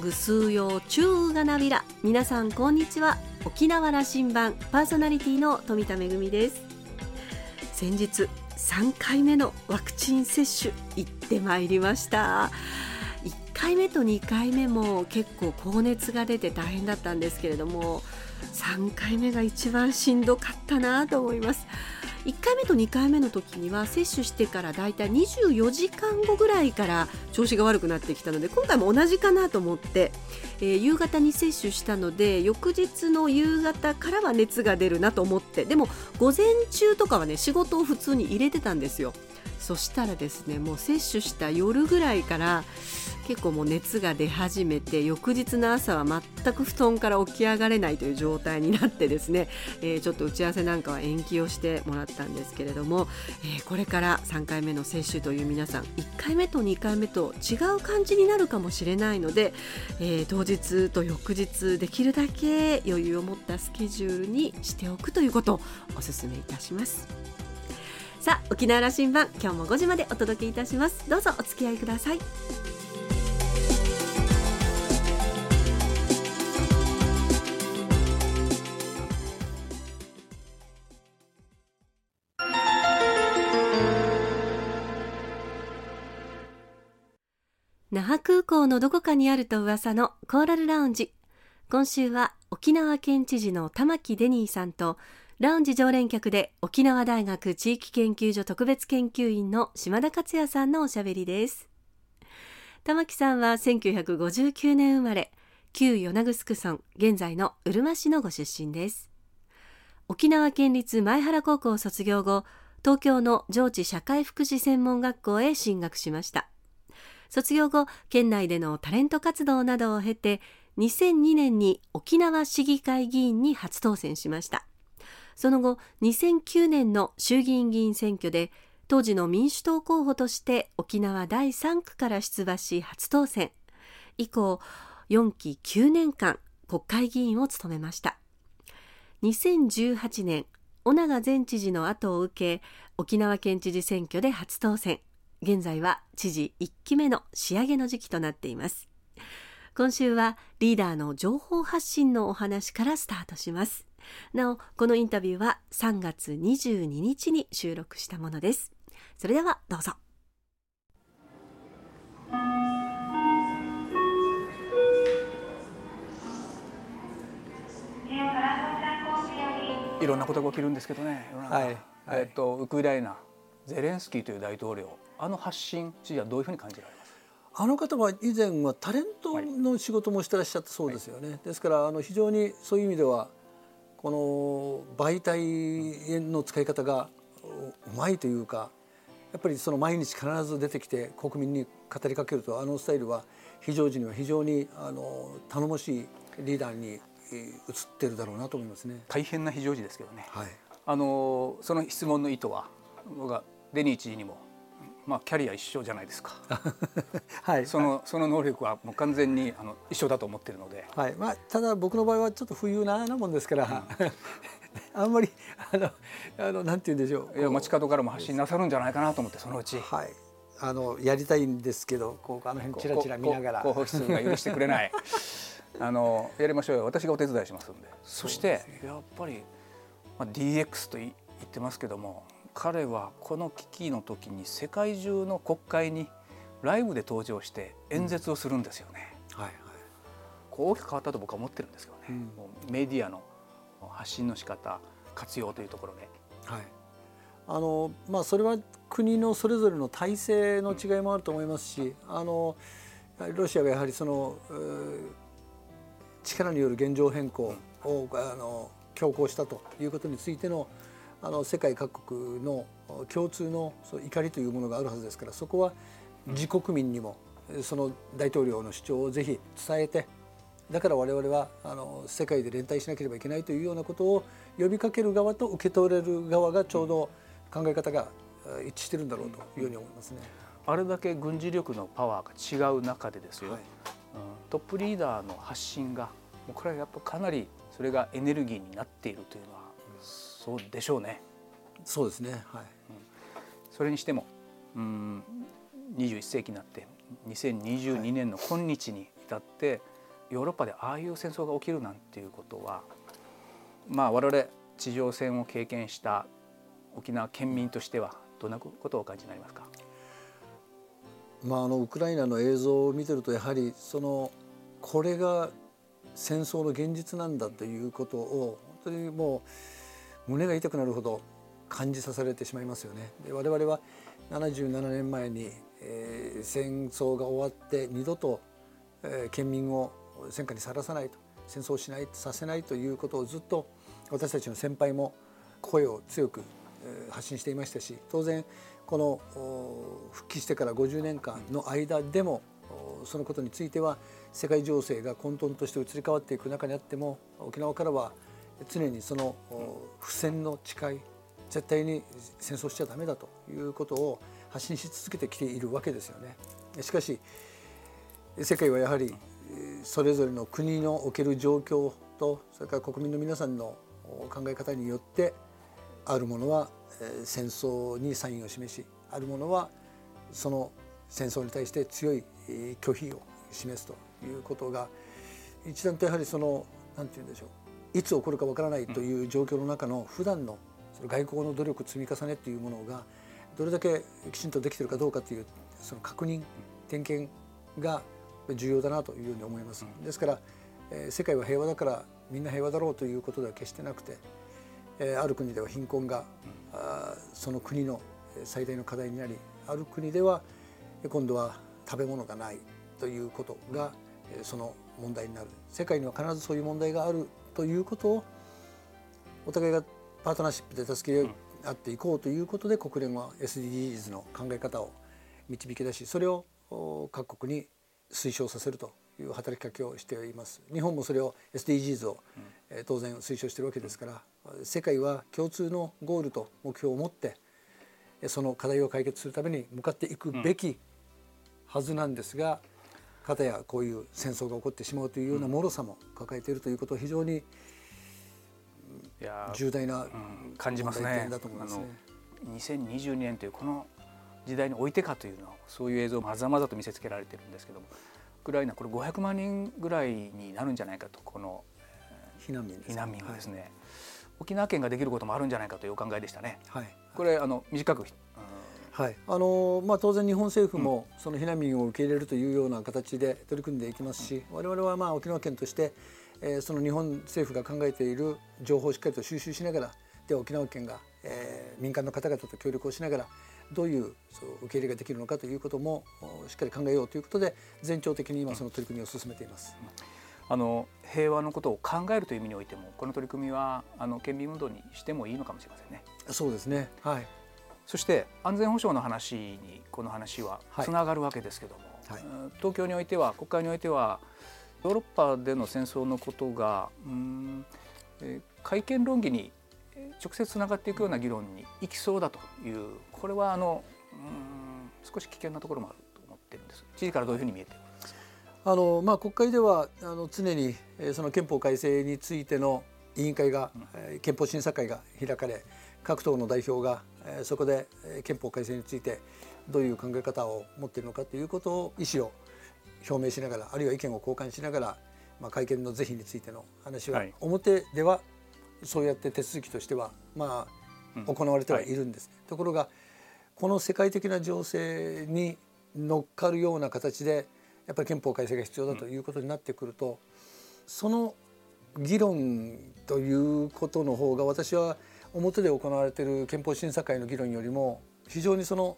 ぐすうようちゅうがなびら皆さんこんにちは。沖縄羅針盤パーソナリティの富田恵です。先日3回目のワクチン接種行ってまいりました。1回目と2回目も結構高熱が出て大変だったんですけれども3回目が一番しんどかったなと思います。1回目と2回目の時には接種してからだいたい24時間後ぐらいから調子が悪くなってきたので今回も同じかなと思って、えー、夕方に接種したので翌日の夕方からは熱が出るなと思ってでも午前中とかはね仕事を普通に入れてたんですよ。そしたらですねもう接種した夜ぐらいから結構もう熱が出始めて翌日の朝は全く布団から起き上がれないという状態になってですね、えー、ちょっと打ち合わせなんかは延期をしてもらったんですけれども、えー、これから3回目の接種という皆さん1回目と2回目と違う感じになるかもしれないので、えー、当日と翌日できるだけ余裕を持ったスケジュールにしておくということをお勧めいたします。さあ沖縄羅針盤今日も5時までお届けいたしますどうぞお付き合いください那覇空港のどこかにあると噂のコーラルラウンジ。今週は沖縄県知事の玉城デニーさんとラウンジ常連客で沖縄大学地域研究所特別研究員の島田克也さんのおしゃべりです。玉木さんは1959年生まれ旧与那城村現在のうるま市のご出身です。沖縄県立前原高校卒業後東京の上智社会福祉専門学校へ進学しました。卒業後県内でのタレント活動などを経て2002年に沖縄市議会議員に初当選しました。その後2009年の衆議院議員選挙で当時の民主党候補として沖縄第3区から出馬し初当選。以降4期9年間国会議員を務めました。2018年尾長前知事の後を受け沖縄県知事選挙で初当選。現在は知事1期目の仕上げの時期となっています。今週はリーダーの情報発信のお話からスタートします。なおこのインタビューは3月22日に収録したものです。それではどうぞ。いろんなことが起きるんですけどね、はい、えっとウクライナゼレンスキーという大統領あの発信知事はどういうふうに感じられます？あの方は以前はタレントの仕事もしてらっしゃったそうですよね、はい、ですからあの非常にそういう意味ではこの媒体の使い方がうまいというかやっぱりその毎日必ず出てきて国民に語りかけるとあのスタイルは非常時には非常にあの頼もしいリーダーに移ってるだろうなと思いますね。大変な非常時ですけどね。はい、あのその質問の意図は僕はデニー知事にもまあキャリア一緒じゃないですか。はい。そのその能力はもう完全にあの一緒だと思ってるので。はい。まあただ僕の場合はちょっと冬ななもんですから、うん、あんまりあのあのなんて言うんでしょう。いや街角からも発信なさるんじゃないかなと思ってそのうち。はい。あのやりたいんですけど、こうあの辺ちらちら見ながら。広報室が許してくれない。あのやりましょうよ。私がお手伝いしますんで。そしてやっぱりまあ DX と言ってますけども。彼はこの危機の時に世界中の国会にライブで登場して演説をするんですよね。うん、はいはい、こう大きく変わったと僕は思ってるんですけどね、うん、もうメディアの発信の仕方活用というところで。はい。あのまあ、それは国のそれぞれの体制の違いもあると思いますし、うん、あのロシアがやはりその力による現状変更を、あの強行したということについてのあの世界各国の共通の怒りというものがあるはずですからそこは自国民にもその大統領の主張をぜひ伝えてだから我々はあの世界で連帯しなければいけないというようなことを呼びかける側と受け取れる側がちょうど考え方が一致してるんだろうというように思いますね。あれだけ軍事力のパワーが違う中でですよ、はい、うん、トップリーダーの発信がもうこれはやっぱかなりそれがエネルギーになっているというのはそうでしょうね。そうですね。はい。うん、それにしても、うん、21世紀になって2022年の今日に至ってヨーロッパでああいう戦争が起きるなんていうことはまあ我々地上戦を経験した沖縄県民としてはどんなことをお感じになりますか、まあ、あのウクライナの映像を見てるとやはりそのこれが戦争の現実なんだということを本当にもう胸が痛くなるほど感じさせられてしまいますよね。で我々は77年前に、えー、戦争が終わって二度と、えー、県民を戦火にさらさないと戦争しないさせないということをずっと私たちの先輩も声を強く発信していましたし当然この復帰してから50年間の間でもそのことについては世界情勢が混沌として移り変わっていく中にあっても沖縄からは常にその不戦の誓い絶対に戦争しちゃダメだということを発信し続けてきているわけですよね。しかし世界はやはりそれぞれの国のおける状況とそれから国民の皆さんの考え方によってあるものは戦争にサインを示しあるものはその戦争に対して強い拒否を示すということが一段とやはりその何て言うんでしょういつ起こるかわからないという状況の中の普段のその外交の努力積み重ねというものがどれだけきちんとできているかどうかというその確認点検が重要だなというふうに思います。ですから、えー、世界は平和だからみんな平和だろうということでは決してなくて、えー、ある国では貧困が、あその国の最大の課題になりある国では今度は食べ物がないということがその問題になる世界には必ずそういう問題があるということをお互いがパートナーシップで助け合っていこうということで国連は SDGs の考え方を導き出しそれを各国に推奨させるという働きかけをしています。日本もそれを SDGs を当然推奨してるわけですから世界は共通のゴールと目標を持ってその課題を解決するために向かっていくべきはずなんですがかたやこういう戦争が起こってしまうというような脆さも抱えているということは非常に重大な感じますね。だと思いますね。2022年というこの時代においてかというのはそういう映像をまざまざと見せつけられてるんですけどもウクライナこれ500万人ぐらいになるんじゃないかとこの避難民避難民がですね、はい、沖縄県ができることもあるんじゃないかというお考えでしたね。はい、これあの短く、はいあのまあ、当然日本政府もその避難民を受け入れるというような形で取り組んでいきますし、うん、我々はまあ沖縄県として、えー、その日本政府が考えている情報をしっかりと収集しながらで沖縄県が、えー、民間の方々と協力をしながらどういうそう受け入れができるのかということもしっかり考えようということで全長的に今その取り組みを進めています。あの平和のことを考えるという意味においてもこの取り組みはあの県民運動にしてもいいのかもしれませんね。そうですね。はい。そして安全保障の話にこの話はつながるわけですけども、はい、東京においては国会においてはヨーロッパでの戦争のことがうん、えー、改憲論議に直接つながっていくような議論にいきそうだというこれはあのうん少し危険なところもあると思ってるんです。知事からどういうふうに見えてあの、まあ、国会ではあの常に、えー、その憲法改正についての委員会が、うん、憲法審査会が開かれ各党の代表が、えー、そこで、えー、憲法改正についてどういう考え方を持っているのかということを意思を表明しながらあるいは意見を交換しながら、まあ、会見の是非についての話は、はい、表ではそうやって手続きとしてはまあ行われてはいるんです、ね、はい、ところがこの世界的な情勢に乗っかるような形でやっぱり憲法改正が必要だということになってくると、その議論ということの方が私は表で行われている憲法審査会の議論よりも非常にその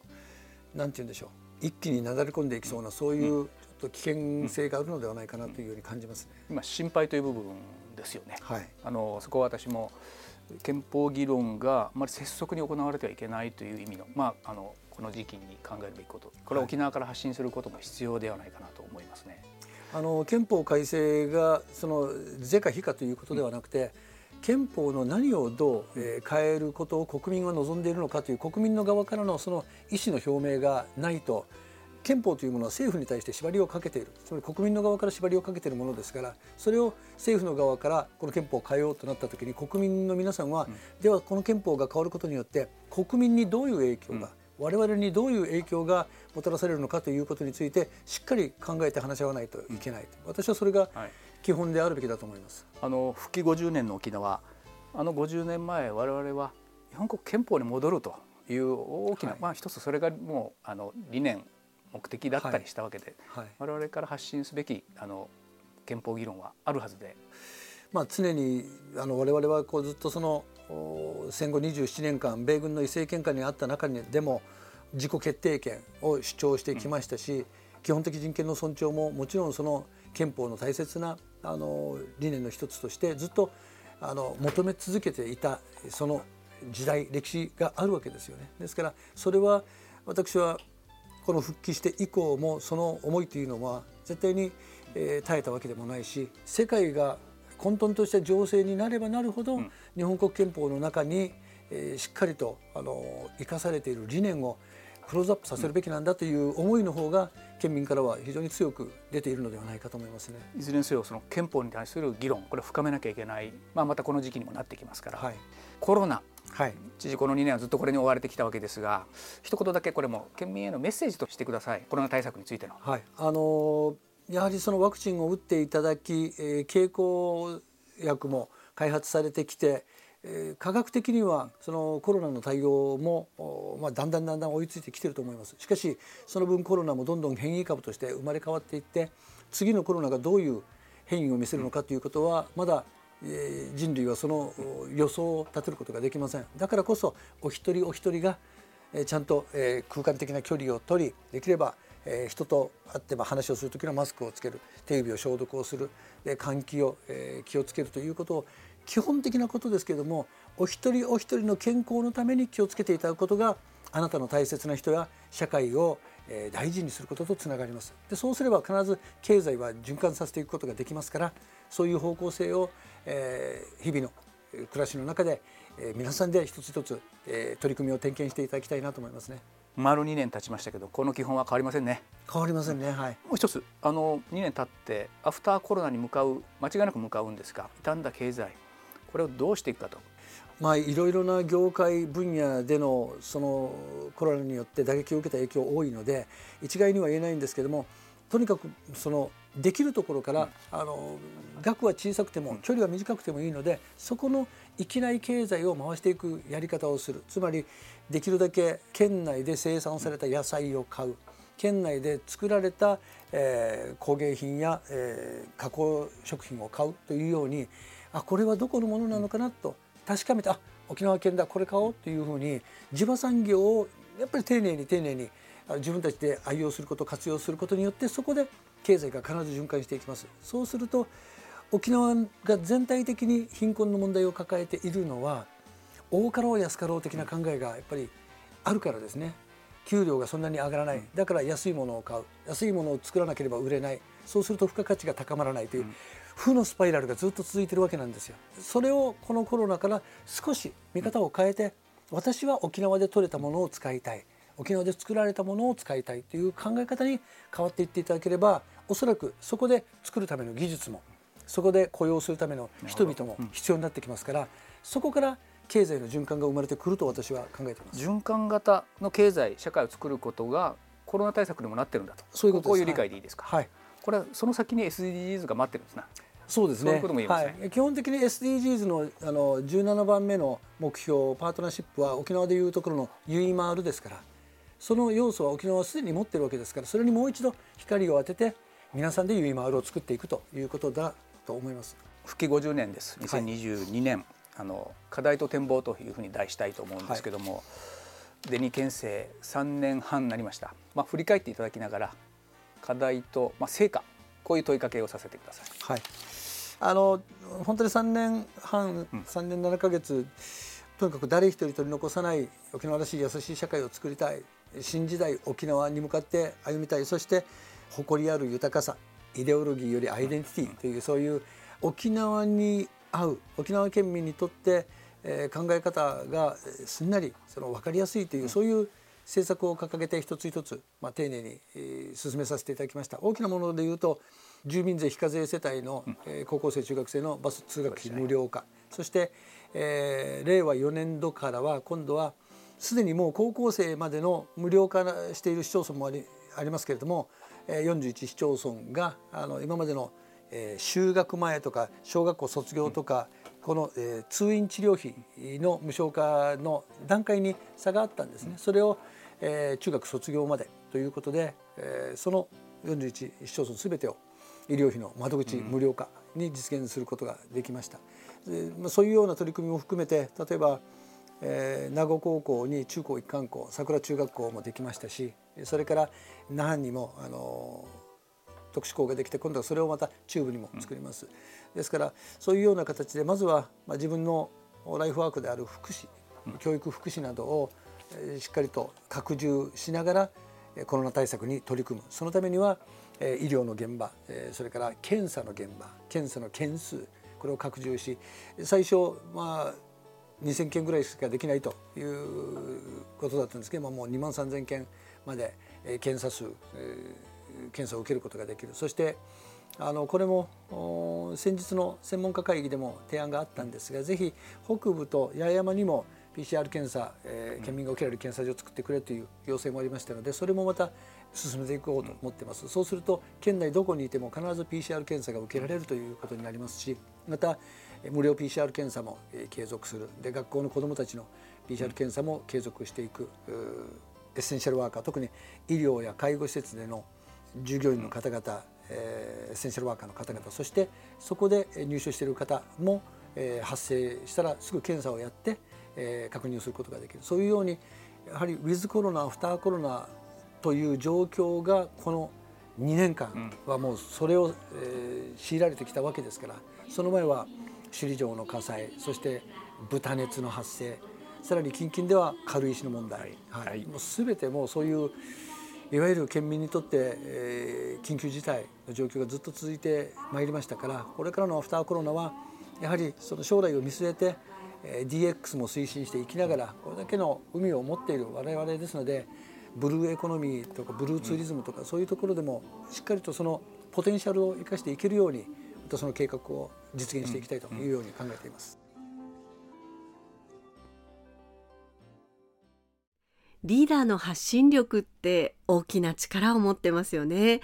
何て言うんでしょう一気になだれ込んでいきそうなそういうちょっと危険性があるのではないかなというように感じますね。今心配という部分ですよね。はい、あのそこは私も憲法議論があまり拙速に行われてはいけないという意味の,、まあ、あのこの時期に考えるべきことこれは沖縄から発信することも必要ではないかなと思いますね。あの憲法改正がその是か非かということではなくて、うん、憲法の何をどう、えー、変えることを国民は望んでいるのかという国民の側からのその意思の表明がないと憲法というものは政府に対して縛りをかけている。つまり国民の側から縛りをかけているものですからそれを政府の側からこの憲法を変えようとなった時に国民の皆さんは、うん、ではこの憲法が変わることによって国民にどういう影響が我々にどういう影響がもたらされるのかということについてしっかり考えて話し合わないといけない、私はそれが基本であるべきだと思います。あの復帰50年の沖縄。あの50年前我々は日本国憲法に戻るという大きな、はい、まあ一つそれがもうあの理念目的だったりしたわけで、はい。はい、我々から発信すべきあの憲法議論はあるはずで。まあ、常にあの我々はこうずっとその戦後27年間米軍の為政権下にあった中にでも自己決定権を主張してきましたし、うん、基本的人権の尊重ももちろんその憲法の大切なあの理念の一つとしてずっとあの求め続けていたその時代歴史があるわけですよね。ですからそれは私はこの復帰して以降もその思いというのは絶対に、えー、耐えたわけでもないし世界が混沌とした情勢になればなるほど、うん、日本国憲法の中に、えー、しっかりとあの生かされている理念をクローズアップさせるべきなんだという思いの方が県民からは非常に強く出ているのではないかと思いますね。いずれにせよその憲法に対する議論これ深めなきゃいけない、まあ、またこの時期にもなってきますから、はい、コロナ。はい、知事この2年はずっとこれに追われてきたわけですが一言だけこれも県民へのメッセージとしてください。コロナ対策についての。はい、あのやはりそのワクチンを打っていただき、えー、経口薬も開発されてきて、科学的にはそのコロナの対応も、まあ、だんだんだんだん追いついてきてると思います。しかしその分コロナもどんどん変異株として生まれ変わっていって次のコロナがどういう変異を見せるのかということはまだ人類はその予想を立てることができません。だからこそお一人お一人がちゃんと空間的な距離を取りできれば人と会って話をする時のマスクをつける手指を消毒をする換気を気をつけるということを基本的なことですけれどもお一人お一人の健康のために気をつけていただくことがあなたの大切な人や社会を大事にすることとつながります。でそうすれば必ず経済は循環させていくことができますからそういう方向性をえー、日々の暮らしの中で、えー、皆さんで一つ一つ、えー、取り組みを点検していただきたいなと思いますね。丸2年経ちましたけどこの基本は変わりませんね。変わりませんねはい。もう一つあの2年経ってアフターコロナに向かう間違いなく向かうんですが傷んだ経済これをどうしていくかと。まあいろいろな業界分野でのそのコロナによって打撃を受けた影響多いので一概には言えないんですけどもとにかくそのできるところから、あの額は小さくても距離は短くてもいいのでそこの域内経済を回していくやり方をする。つまりできるだけ県内で生産された野菜を買う。県内で作られた、えー、工芸品や、えー、加工食品を買うというようにあこれはどこのものなのかなと確かめてあ沖縄県だこれ買おうというふうに地場産業をやっぱり丁寧に丁寧に自分たちで愛用すること活用することによってそこで経済が必ず循環していきます。そうすると沖縄が全体的に貧困の問題を抱えているのは多かろう安かろう的な考えがやっぱりあるからですね。給料がそんなに上がらない。だから安いものを買う。安いものを作らなければ売れない。そうすると付加価値が高まらないという、負のスパイラルがずっと続いてるわけなんですよ。それをこのコロナから少し見方を変えて私は沖縄で採れたものを使いたい。沖縄で作られたものを使いたいという考え方に変わっていっていただければおそらくそこで作るための技術もそこで雇用するための人々も必要になってきますから、そこから経済の循環が生まれてくると私は考えています。循環型の経済社会を作ることがコロナ対策にもなってるんだと。そういうことこういう理解でいいですか、はい、これはその先に SDGs が待ってるんですな。そうですね、ね、はい、基本的に SDGs のあの17番目の目標パートナーシップは沖縄でいうところのゆいまーるですからその要素は沖縄はすでに持ってるわけですからそれにもう一度光を当てて皆さんでゆいまーるを作っていくということだと思います。復帰50年です。2022年、はい、あの課題と展望というふうに題したいと思うんですけども、はい、デニ県政3年半になりました、まあ、振り返っていただきながら課題と、まあ、成果こういう問いかけをさせてください。はい、あの本当に3年半、うん、3年7か月とにかく誰一人取り残さない沖縄らしい優しい社会を作りたい。新時代沖縄に向かって歩みたい。そして誇りある豊かさイデオロギーよりアイデンティティというそういう沖縄に合う沖縄県民にとって、えー、考え方がすんなりその分かりやすいという、そういう政策を掲げて一つ一つ、まあ、丁寧に、えー、進めさせていただきました。大きなものでいうと住民税非課税世帯の、えー、高校生中学生のバス通学費無料化。そして、えー、令和4年度からは今度はすでにもう高校生までの無料化している市町村もありありますけれども41市町村があの今までの就学前とか小学校卒業とか、この、え通院治療費の無償化の段階に差があったんですね。それを、え中学卒業までということで、えその41市町村すべてを医療費の窓口無料化に実現することができました。でそういうような取り組みも含めて例えば、えー、名護高校に中高一貫校桜中学校もできましたしそれから那覇にもあの特殊校ができて今度はそれをまた中部にも作ります。ですからそういうような形でまずは、まあ、自分のライフワークである福祉教育福祉などをしっかりと拡充しながらコロナ対策に取り組むそのためには医療の現場それから検査の現場検査の件数これを拡充し最初まあ2,000件ぐらいしかできないということだったんですけどもう2万3,000件まで検査数検査を受けることができる。そしてあのこれも先日の専門家会議でも提案があったんですがぜひ北部と八重山にも PCR 検査、えー、県民が受けられる検査所を作ってくれという要請もありましたのでそれもまた進めていこうと思ってます、そうすると県内どこにいても必ず PCR 検査が受けられるということになりますしまた無料 PCR 検査も継続する。で学校の子どもたちの PCR 検査も継続していくエッセンシャルワーカー特に医療や介護施設での従業員の方々、えー、エッセンシャルワーカーの方々そしてそこで入所している方も、えー、発生したらすぐ検査をやって、えー、確認することができる。そういうようにやはりウィズコロナアフターコロナという状況がこの2年間はもうそれを、えー、強いられてきたわけですからその前は首里城の火災そして豚熱の発生さらに近々では軽石の問題、はい、はい、もう全てもうそういういわゆる県民にとって、え、緊急事態の状況がずっと続いてまいりましたからこれからのアフターコロナはやはりその将来を見据えて、え、DX も推進していきながらこれだけの海を持っている我々ですのでブルーエコノミーとかブルーツーリズムとか、そういうところでもしっかりとそのポテンシャルを生かしていけるようにまたその計画を実現していきたいというように考えています。リーダーの発信力って大きな力を持ってますよね。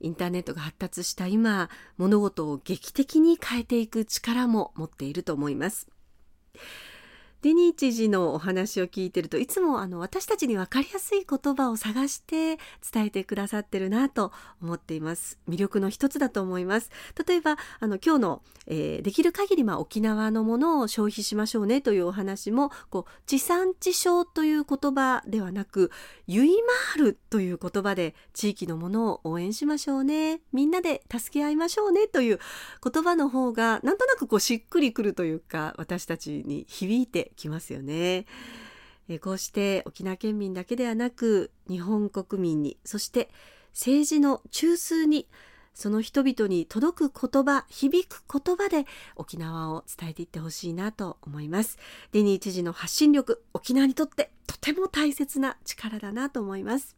インターネットが発達した今、物事を劇的に変えていく力も持っていると思います。デニー知事のお話を聞いてるといつもあの私たちに分かりやすい言葉を探して伝えてくださってるなと思っています。魅力の一つだと思います。例えばあの今日の、えー、できる限りまあ沖縄のものを消費しましょうねというお話もこう地産地消という言葉ではなくゆいまーるという言葉で地域のものを応援しましょうねみんなで助け合いましょうねという言葉の方がなんとなくこうしっくりくるというか私たちに響いてきますよね。えこうして沖縄県民だけではなく日本国民にそして政治の中枢にその人々に届く言葉響く言葉で沖縄を伝えていってほしいなと思いますデニー知事の発信力沖縄にとってとても大切な力だなと思います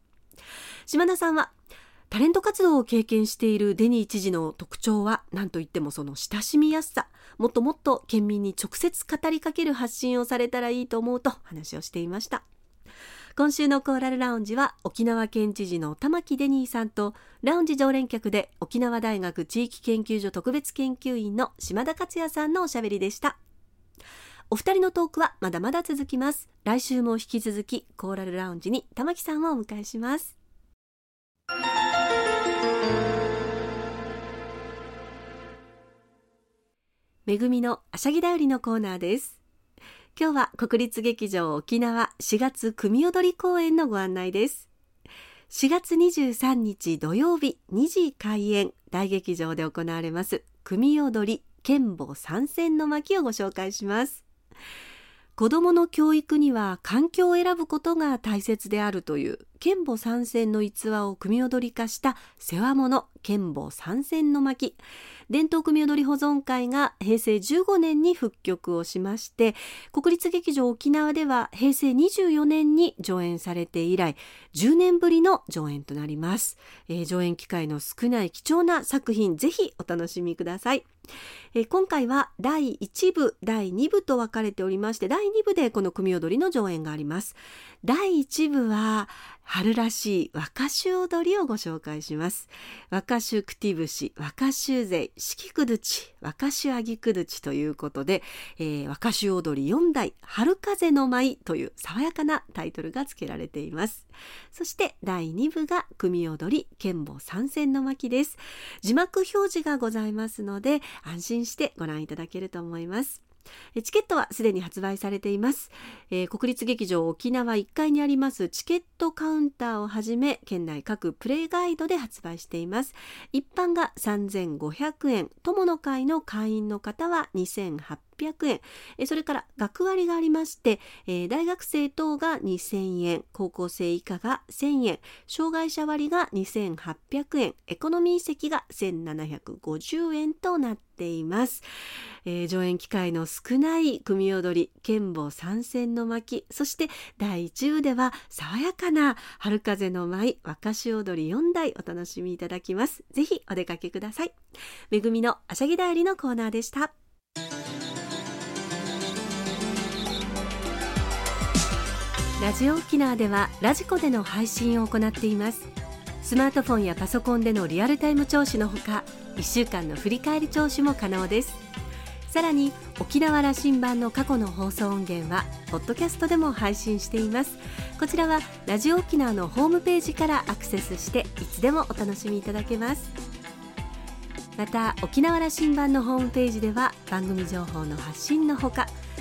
島田さんはタレント活動を経験しているデニー知事の特徴は何といってもその親しみやすさ。もっともっと県民に直接語りかける発信をされたらいいと思うと話をしていました。今週のコーラルラウンジは沖縄県知事の玉城デニーさんとラウンジ常連客で沖縄大学地域研究所特別研究員の島田克也さんのおしゃべりでした。お二人のトークはまだまだ続きます。来週も引き続きコーラルラウンジに玉木さんをお迎えします。めぐみのあしゃぎだよりのコーナーです。今日は国立劇場沖縄4月組踊り公演のご案内です。4月23日土曜日2時開演大劇場で行われます組踊り剣舞参戦の巻をご紹介します。子どもの教育には環境を選ぶことが大切であるという剣母参戦の逸話を組踊り化した世話物剣母参戦の巻。伝統組踊り保存会が平成15年に復曲をしまして国立劇場沖縄では平成24年に上演されて以来10年ぶりの上演となります、えー、上演機会の少ない貴重な作品ぜひお楽しみください。えー、今回は第1部第2部と分かれておりまして第2部でこの組踊りの上演があります。第1部は春らしい和歌集踊りをご紹介します。和歌集クティブシ和歌集勢四季くどち和歌集あぎくどちということで、えー、和歌集踊り4代春風の舞という爽やかなタイトルが付けられています。そして第2部が組踊り剣舞参戦の巻です。字幕表示がございますので安心してご覧いただけると思います。チケットはすでに発売されています、えー、国立劇場沖縄1階にありますチケットカウンターをはじめ県内各プレイガイドで発売しています。一般が3500円。友の会の会員の方は2800 800円。それから学割がありまして、え、大学生等が2000円高校生以下が1000円。障害者割が2800円。エコノミー席が1750円となっています、えー、上演機会の少ない組踊り剣舞参戦の巻。そして第1部では爽やかな春風の舞和歌集踊り4台お楽しみいただきます。ぜひお出かけください。めぐみのあしゃぎだよりのコーナーでした。ラジオ沖縄ではラジコでの配信を行っています。スマートフォンやパソコンでのリアルタイム聴取のほか1週間の振り返り聴取も可能です。さらに沖縄羅針盤の過去の放送音源はポッドキャストでも配信しています。こちらはラジオ沖縄のホームページからアクセスしていつでもお楽しみいただけます。また沖縄羅針盤のホームページでは番組情報の発信のほか